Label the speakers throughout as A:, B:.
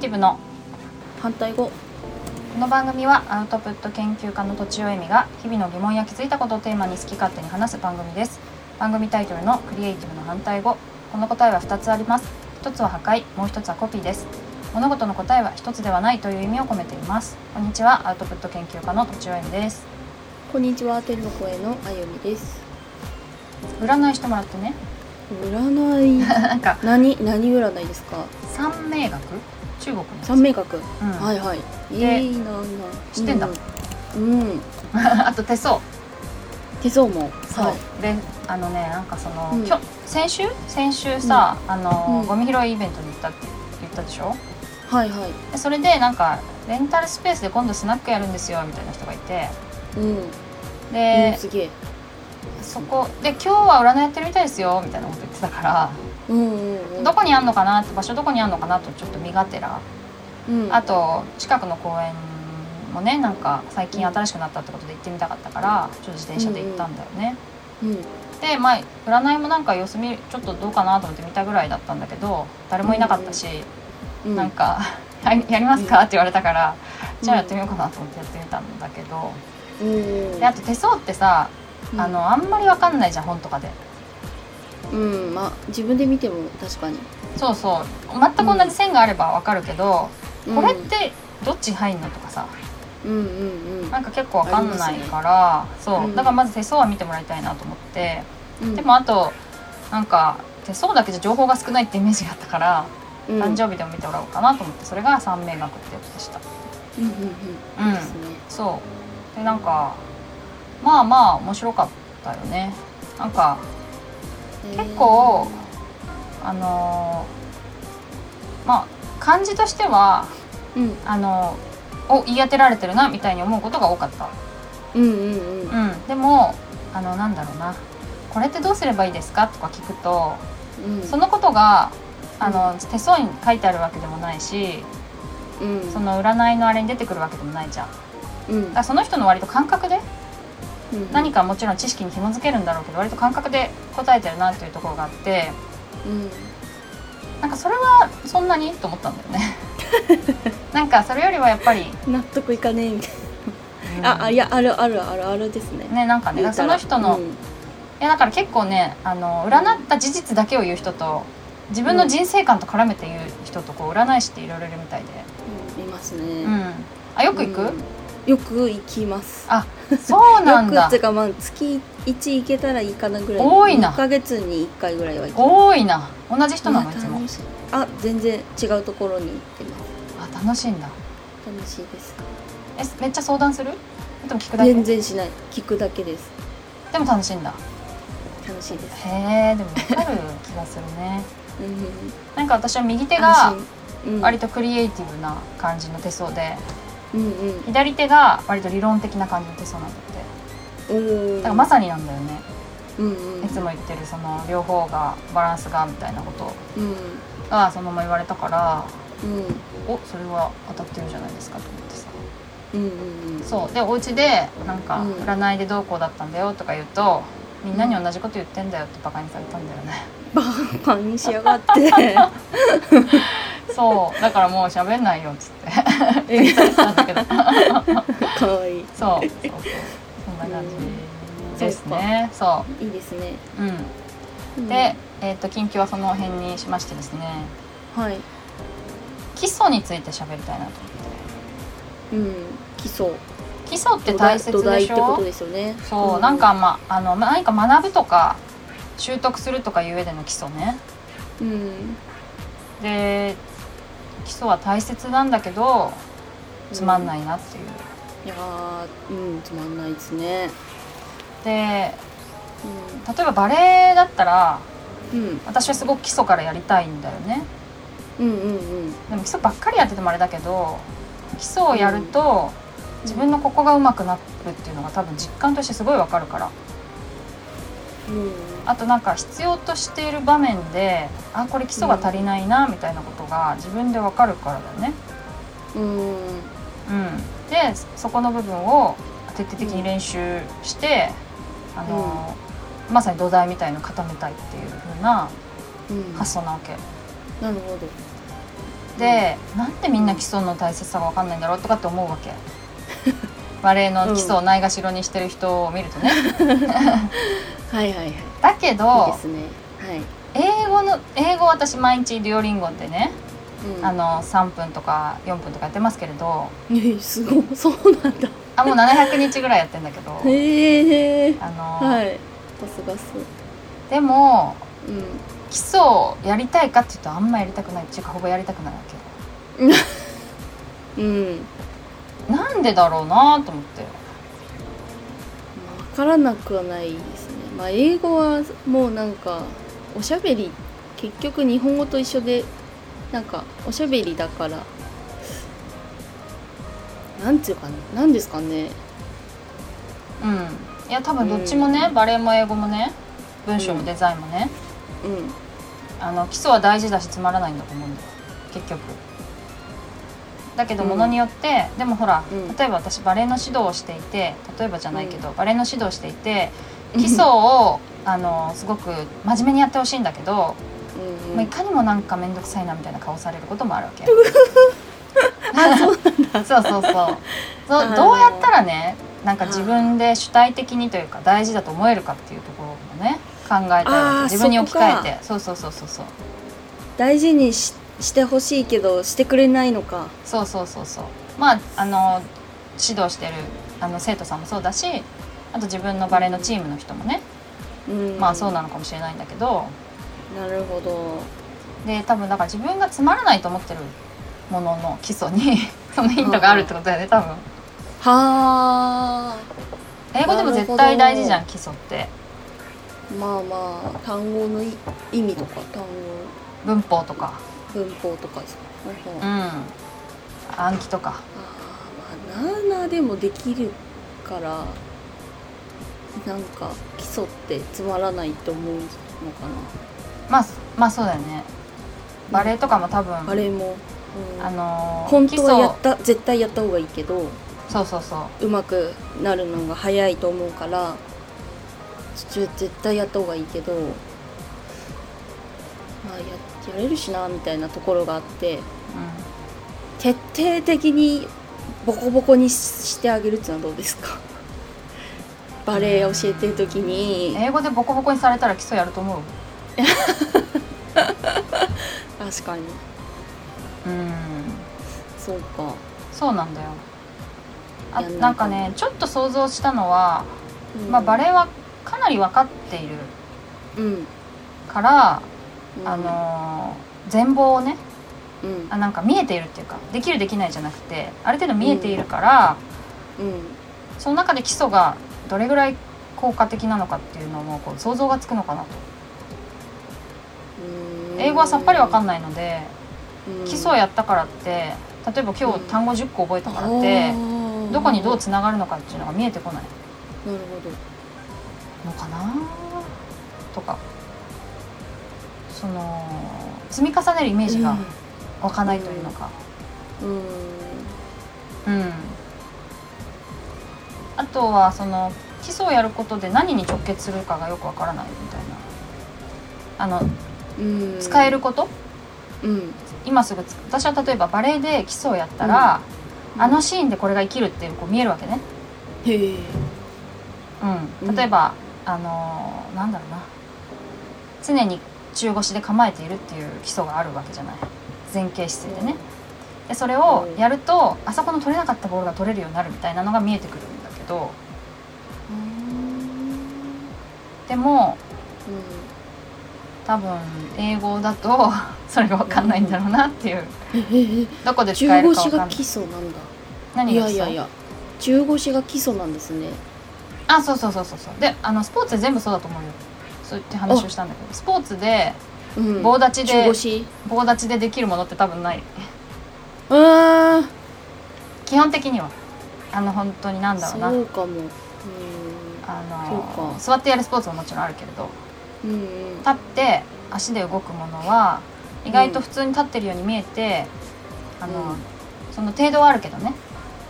A: ティブの
B: 反対語。
A: この番組はアウトプット研究家のとちおえみが日々の疑問や気づいたことをテーマに好き勝手に話す番組です。番組タイトルのクリエイティブの反対語。この答えは2つあります。1つは破壊。もう1つはコピーです。物事の答えは1つではないという意味を込めています。こんにちはアウトプット研究家のとちおえみです。
B: こんにちは天の声のあゆみです。
A: 占いしてもらってね。
B: 占い？
A: なんか
B: 何？何占いですか？
A: 三名学？中国
B: 三名学、
A: うん。
B: はいはい。
A: で
B: いいなな
A: 知ってんだ。
B: うん、うん、
A: あと手相。
B: 手相も。
A: そう、
B: はい。
A: であのねなんかその、
B: うん。
A: 先週？先週さ、あの、
B: うん。
A: ゴミ拾いイベントに行ったって言ったでしょ？
B: はいはい。
A: でそれでなんかレンタルスペースで今度スナックやるんですよみたいな人がいて。
B: うん、うん、
A: で、
B: すげえ。
A: そこで今日は占いやってるみたいですよみたいなこと言ってたから、
B: うんうんうん
A: どこにあんのかなって場所どこにあんのかなとちょっと身がてら、
B: うん。
A: あと近くの公園もねなんか最近新しくなったってことで行ってみたかったからちょっと自転車で行ったんだよね、
B: うん。
A: でまあ占いもなんか様子見ちょっとどうかなと思って見たぐらいだったんだけど誰もいなかったし、
B: うん
A: なんか「はいやりますか?」って言われたから、
B: うん。
A: じゃあやってみようかなと思ってやってみたんだけど、
B: うん
A: であと手相ってさあのあんまりわかんないじゃん本とかで
B: うんまあ自分で見ても確かに、
A: そうそう。全く同じ線があればわかるけど、
B: うん。
A: これってどっち入んのとかさ。
B: うんうんうん。
A: なんか結構わかんないから、そう、
B: うん。
A: だからまず手相は見てもらいたいなと思って、
B: うん。
A: でもあとなんか手相だけじゃ情報が少ないってイメージがあったから、
B: うん。
A: 誕生日でも見てもらおうかなと思って。それが三名学ってやつでした。
B: うんうんうん。
A: うん。
B: ね。
A: そう。でなんかまあまあ面白かったよね。なんか結構あのーまあ感じとしては
B: うん。
A: あのを言い当てられてるなみたいに思うことが多かった。
B: うんうんうん。
A: うん。でもあのなんだろうな。これってどうすればいいですか？とか聞くと
B: うん。
A: そのことがあの手相に書いてあるわけでもないし
B: うん。
A: その占いのあれに出てくるわけでもないじゃん。だ
B: うん。
A: からその人の割と感覚で
B: うん
A: 何かもちろん知識に紐づけるんだろうけど割と感覚で答えてるなっていうところがあって
B: うん。
A: なんかそれはそんなに？と思ったんだよね。なんかそれよりはやっぱり、
B: 納得いかねえみたい
A: うん。
B: なああいやあるあるあるあるですね。
A: ねなんかねその人の、
B: うん。
A: いやだから結構ねあの占った事実だけを言う人と自分の人生観と絡めて言う人とこう占い師っていろいろいるみたいで、
B: うん。いますね。
A: うん、あよく行く、
B: うんよく行きます。
A: あそうなんだ。
B: よくっていうかまあ月1行けたらいいかなぐらい。
A: 多いな。
B: 1ヶ月に1回ぐらいは行き
A: 多いな。同じ人なのいつも。
B: あ全然違うところに行ってます。
A: あ楽しいんだ。
B: 楽しいです。
A: えめっちゃ相談する？でも聞くだけ？
B: 全然しない。聞くだけです。
A: でも楽しいんだ。
B: 楽しいです。
A: へえでも分かる気がするね。
B: うん。
A: なんか私は右手が割とクリエイティブな感じの手相で
B: うんうん。
A: 左手が割と理論的な感じの手相なんだって
B: おー
A: だからまさになんだよね。
B: うんうん。
A: いつも言ってるその両方がバランスがみたいなこと。
B: うん。
A: がそのまま言われたから
B: うん。
A: おそれは当たってるじゃないですかと思ってさ。
B: うんうんうん。
A: そう。でお家でなんか
B: うん。
A: 占いでどうこうだったんだよとか言うとみんなに同じこと言ってんだよってバカにされたんだよね。
B: バカにしやがって
A: そう。だからもう喋んないよっつって。言ったんだけど。
B: かわい。い
A: そう。そうそうそんな感じ。ですね。そ
B: いいですね。
A: ううん。
B: うん。
A: で、えー、と近況はその辺にしましてですね。
B: はい。
A: 基礎について喋りたいなと思って。
B: うん。基礎。
A: 基礎って大切でしょ？
B: ですよね。
A: そう、
B: ん
A: なんかまああの何か学ぶとか習得するとかいう上での基礎ね。
B: うん。
A: で基礎は大切なんだけどつまんないなっていう、
B: いやーうんつまんないですね。
A: で例えばバレエだったら
B: うん。うん
A: 私はすごく基礎からやりたいんだよね。
B: うんうんうん。
A: でも基礎ばっかりやっててもあれだけど基礎をやると、自分のここが上手くなるっていうのが多分実感としてすごいわかるから。
B: うん
A: あとなんか必要としている場面であこれ基礎が足りないなみたいなことが自分でわかるからだよね。
B: うん。
A: うん、でそこの部分を徹底的に練習して、あのまさに土台みたいの固めたいっていう風な
B: うん。
A: 発想なわけ。
B: なるほど。
A: で、なんでみんな基礎の大切さが分かんないんだろうとかって思うわけ バレエの基礎をないがしろにしてる人を見るとね、
B: はいはいはいいい。
A: だけど
B: ですね。はい、
A: 英語の英語私毎日デュオリンゴでね、
B: うん、
A: あの3分とか4分とかやってますけれど。
B: えすごい。そうなんだ。
A: あもう700日ぐらいやってんだけど。
B: へえ
A: あの、
B: はい。さすがっす。
A: でも
B: うん。
A: 基礎をやりたいかっていうとあんまやりたくない。っていうかほぼやりたくないわ
B: うん。
A: けなんでだろうなと思って。
B: 分からなくはないですね。まあ英語はもうなんかおしゃべり結局日本語と一緒でなんかおしゃべりだからなんていうかななんですかね。
A: うん。いや多分どっちもね、バレエも英語もね文章もデザインもね、
B: うん。
A: あの基礎は大事だしつまらないんだと思うんだよ。結局だけど
B: うん。
A: ものによって、でもほら、
B: うん。
A: 例えば私バレエの指導をしていて例えばじゃないけど、バレエの指導をしていて基礎をあのすごく真面目にやってほしいんだけど、
B: うん
A: まあいかにもなんか面倒くさいなみたいな顔されることもあるわけ。
B: あそうなんだ。
A: そうそうそう。そうどうやったらねなんか自分で主体的にというか大事だと思えるかっていうところもね考えたいわけ
B: あー
A: 自分に置き換えて。
B: そ
A: そうそうそうそうそう。
B: 大事にししてほしいけどしてくれないのか。
A: そうそうそうそう。まああの指導してるあの生徒さんもそうだしあと自分のバレエのチームの人もね、
B: うん。
A: まあそうなのかもしれないんだけど。
B: なるほど。
A: で多分だから自分がつまらないと思ってるものの基礎に そのヒントがあるってことだよね多分。
B: はあ。
A: 英語でも絶対大事じゃん基礎って。
B: まあまあ単語のい意味とか単語。
A: 文法とか
B: 文法とかですか、
A: う
B: あ
A: ん。暗記とか。
B: あまあなあなあでもできるからなんか基礎ってつまらないと思うのか
A: まあまあそうだよね。バレエとかも多分
B: なあれも、うん。
A: あのー
B: 本当はや
A: 基
B: った絶対やった方がいいけど
A: 礎そうそうそう。
B: うまくなるのが早いと思うから絶対やった方がいいけどまあややれるしなみたいなところがあって
A: う
B: 徹底的にボコボコにししてあげるっていうのはどうですか？バレエ教えてる時に。
A: ん、英語でボコボコにされたら基礎やると思う？
B: 確かに。
A: うん。
B: そうか、
A: そうなんだよ。あなんか。ねちょっと想像したのは、
B: うん。
A: まあ、バレエはかなり分かっている
B: うん、
A: から、
B: うん
A: あのー全貌をね
B: うん。
A: あなんか見えているっていうかできるできないじゃなくてある程度見えているから、
B: うん。
A: その中で基礎がどれぐらい効果的なのかっていうのもこう想像がつくのかなと。
B: うん。
A: 英語はさっぱり分かんないので、
B: うん。
A: 基礎をやったからって例えば今日単語10個覚えたからって、どこにどうつながるのかっていうのが見えてこない。
B: なるほど。
A: のかなとかその積み重ねるイメージが湧かないというのか。
B: うん。
A: うん、あとはその基礎をやることで何に直結するかがよくわからないみたいな。あの
B: うん。
A: 使えること、
B: うん。
A: 今すぐつ私は例えばバレエで基礎をやったら、
B: うん。
A: あのシーンでこれが生きるっていうこう見えるわけね、
B: へえ。
A: うん、
B: うん。
A: 例えば、あのーなんだろうな。常に中腰で構えているっていう基礎があるわけじゃない。前傾姿勢でね。でそれをやるとあそこの取れなかったボールが取れるようになるみたいなのが見えてくるんだけど。でも多分英語だと それが分かんないんだろうなっていう。
B: へえ
A: どこで使
B: 中
A: えるか分かんない。
B: 腰が基礎なんだ。い
A: 何が基礎？
B: やいやいや。中腰が基礎なんですね。
A: あそうそうそうそうそう。であのスポーツで全部そうだと思うよそういって話をしたんだけどスポーツで
B: うん。
A: 棒立ちで棒立ちでできるものって多分ない。
B: あ
A: 基本的には。あの本当になん
B: あ
A: だろうな。
B: そうかも。うん。
A: あの座ってやるスポーツももちろんあるけれど
B: うんうん。
A: 立って足で動くものは意外と普通に立ってるように見えて、あの
B: うん。
A: その程度はあるけどね。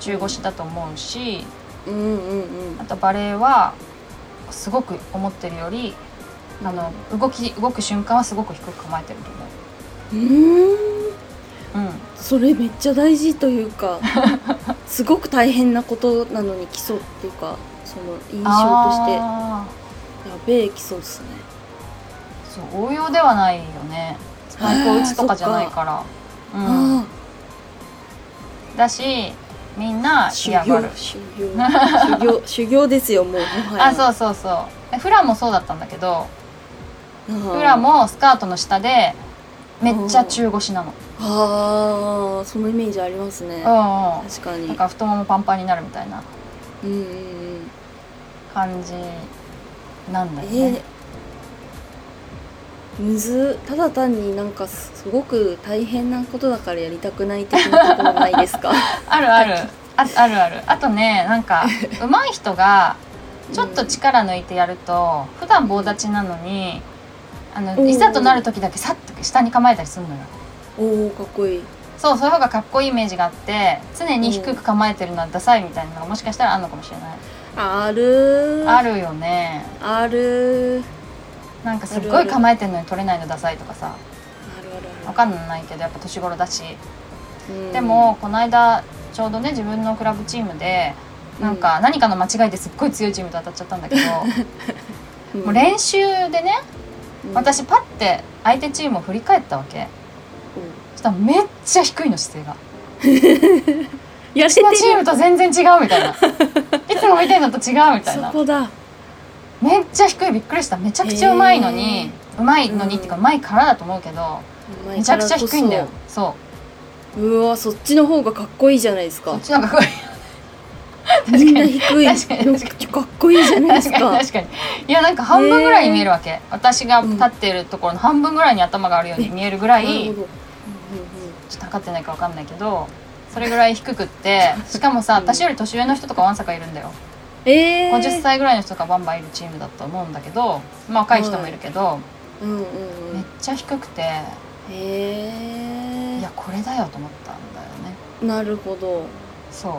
A: 中腰だと思うし
B: うんうんうん。
A: あとバレエはすごく思ってるよりあの動き動く瞬間はすごく低く構えてると思う。
B: うーん。
A: うん。
B: それめっちゃ大事というか すごく大変なことなのに基礎っていうかその印象として。や
A: あ
B: べえ基礎ですね。
A: ーそう応用ではないよね。スパイクを打つとかじゃないから。うん。
B: あ
A: だしみんな嫌がる。
B: 行修行。修行修行ですよもうもはや。
A: あそうそうそう。えフラもそうだったんだけど
B: う
A: フラもスカートの下でめっちゃ中腰なの。
B: ああそのイメージありますね。
A: うんうん。
B: 確かに。
A: なんか太ももパンパンになるみたいな。
B: うん
A: 感じなんだよ
B: え
A: ね、
B: むず。ただ単になんかすすごく大変なことだからやりたくない的なところないですか？
A: あるある。ああるある。あとねなんか 上手い人がちょっと力抜いてやると普段棒立ちなのにあのいざとなる時だけさっと下に構えたりするのよ。
B: おおかっこいい。
A: そうそういう方がかっこいいイメージがあって常に低く構えてるのはダサいみたいなのがもしかしたらあるのかもしれない。
B: ある。
A: あるよね。
B: ある。
A: なんかすっごい構えてるのに取れないのダサいとかさ。
B: あるあるある。
A: わかんないけどやっぱ年頃だし。
B: うん。
A: でもこの間ちょうどね自分のクラブチームでなんか何かの間違いですっごい強いチームと当たっちゃったんだけど、
B: う ん
A: もう練習でね
B: うん
A: 私パッて相手チームを振り返ったわけ。そしたらめっちゃ低いの姿勢が。
B: や
A: うちのチームと全然違うみたいな。いつも見てるのと違うみたい
B: そ
A: な
B: こだ。
A: めっちゃ低いびっくりした。めちゃくちゃうまいのにうまいのにっていうかうまいからだと思うけどめちゃくちゃ低いんだよ。そう。
B: うわそっちの方がかっこいいじゃないですか。
A: そっちなんかこう
B: みんな低い。
A: 確かに。
B: めっちゃかっこいいじゃないです
A: 確かに
B: か
A: 確かに。いやなんか半分ぐらいに見えるわけ、私が立ってるところの半分ぐらいに頭があるように見えるぐらいちょっと測ってないか分かんないけどそれぐらい低くって しかもさ
B: うん。
A: 私より年上の人とかわんさかいるんだよ。
B: ええ
A: 50歳ぐらいの人がバンバンいるチームだと思うんだけど、まあ、若い人もいるけど、
B: うんうんうん。
A: めっちゃ低くて。
B: へえ
A: いやこれだよと思ったんだよね。
B: なるほど。
A: そう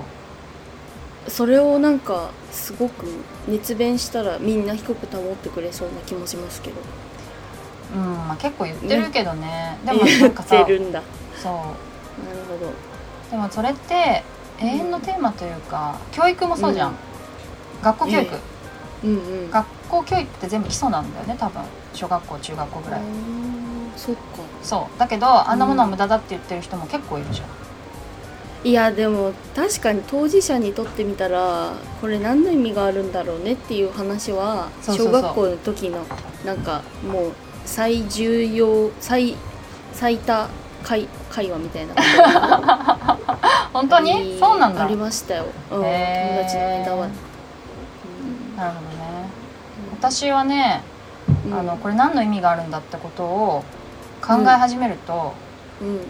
B: それをなんかすごく熱弁したらみんな低く保ってくれそうな気もしますけど。
A: うんまあ結構言ってるけどね。でもなんかさ
B: 言ってるんだ。
A: そう
B: なるほど。
A: でもそれって永遠のテーマというか、教育もそうじゃん、
B: うん。
A: 学校教育、
B: えうんうん。
A: 学校教育って全部基礎なんだよね多分。小学校中学校ぐらい、
B: そっか。
A: そう。だけどあんなものは無駄だって言ってる人も結構いるじゃん、
B: いやでも確かに当事者にとってみたらこれ何の意味があるんだろうねっていう話は小学校の時のなんかもう最重要最最多会会話みたいな。
A: 本当に？そうなんだ。
B: ありましたよ、うん、友達の間は、
A: なるほどね。私はね、
B: うん。
A: あのこれ何の意味があるんだってことを考え始めると、
B: うん。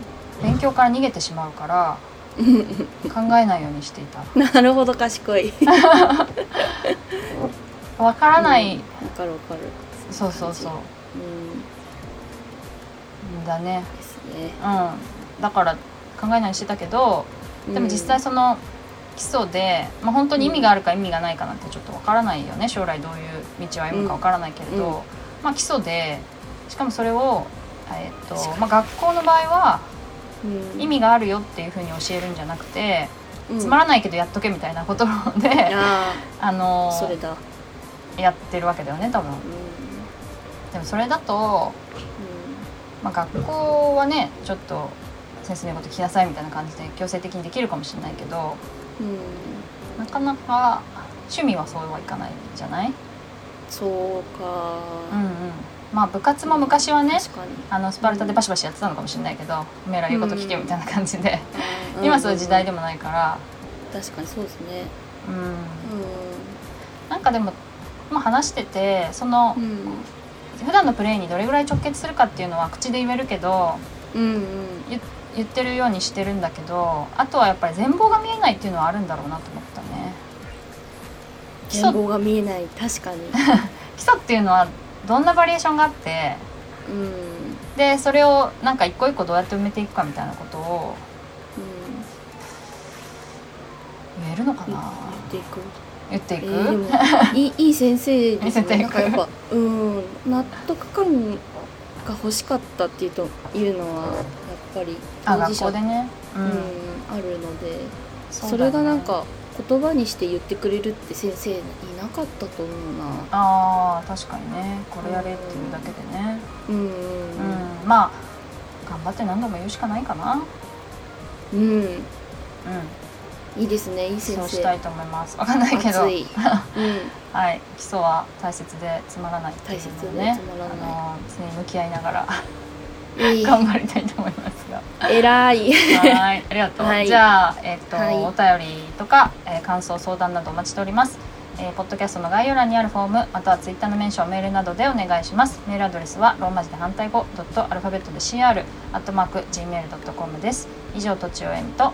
A: 勉強から逃げてしまうから考えないようにしていた。
B: なるほど賢い。
A: わからない、
B: わかるわかる。
A: そうそうそう。
B: うん。
A: だね。
B: ですね。
A: うん。だから考えないようにしてたけどでも実際その基礎で、まあ、本当に意味があるか意味がないかなんてちょっとわからないよね。将来どういう道を歩むかわからないけれど、
B: うん。
A: まあ基礎でしかもそれを、えっとまあ、学校の場合は
B: うん。
A: 意味があるよっていうふうに教えるんじゃなくて、
B: うん。
A: つまらないけどやっとけみたいなことで、
B: あ
A: あの
B: あそれだ。
A: やってるわけだよね多分。
B: うん。
A: でもそれだと、まあ、学校はねちょっと先生のこと聞きなさいみたいな感じで強制的にできるかもしれないけどなかなか趣味はそうはいかないじゃない？
B: そうか。
A: うんうんまあ部活も昔はねあのスパルタでバシバシやってたのかもしれないけどおめえら言うこと聞けみたいな感じで、
B: うん。
A: 今そういう時代でもないから。
B: 確かにそうですね。
A: うん。
B: う
A: なんかでも、まあ、話しててその
B: んうん。
A: 普段のプレーにどれぐらい直結するかっていうのは口で言えるけど
B: うんうん。
A: 言言ってるようにしてるんだけどあとはやっぱり全貌が見えないっていうのはあるんだろうなと思ったね。
B: 全貌が見えない。確かに。
A: 基礎っていうのはどんなバリエーションがあって
B: うん。うん
A: でそれをなんか一個一個どうやって埋めていくかみたいなことを言えるのかな？
B: 言っていく？
A: 言っていく、
B: えー いいいい先生です
A: 見せていく
B: ねなんかやっぱうん。納得感が欲しかったっていうというのはやっぱり当事者
A: 校でね。う
B: うん。
A: ん、
B: あるので。
A: そ
B: そ,、れがなんか言葉にして言ってくれるって先生いなかったと思うな。
A: あー確かにね。これやれっていうだけでね。
B: うん
A: うん、まあ頑張って何度も言うしかないかな。
B: うん、うん、
A: うん
B: いいですねいい先生。
A: そうしたいと思います。わかんないけど。
B: うん、
A: はい。基礎は大切でつまらないっていうのをね
B: 大切でつまらない。
A: あの常に向き合いながら頑張りたいと思いますが
B: 偉い
A: はい、ありがとう。
B: はい
A: じゃあ、えっ、と、
B: はい
A: お便りとか、えー感想、相談などお待ちしております。えーポッドキャストの概要欄にあるフォーム、またはツイッターのメンション、メールなどでお願いします。メールアドレスはローマ字で反対語ドットアルファベットで CR アットマーク gmail ドットコムです。以上、とちおえみと。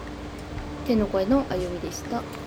B: 天の声のあゆみでした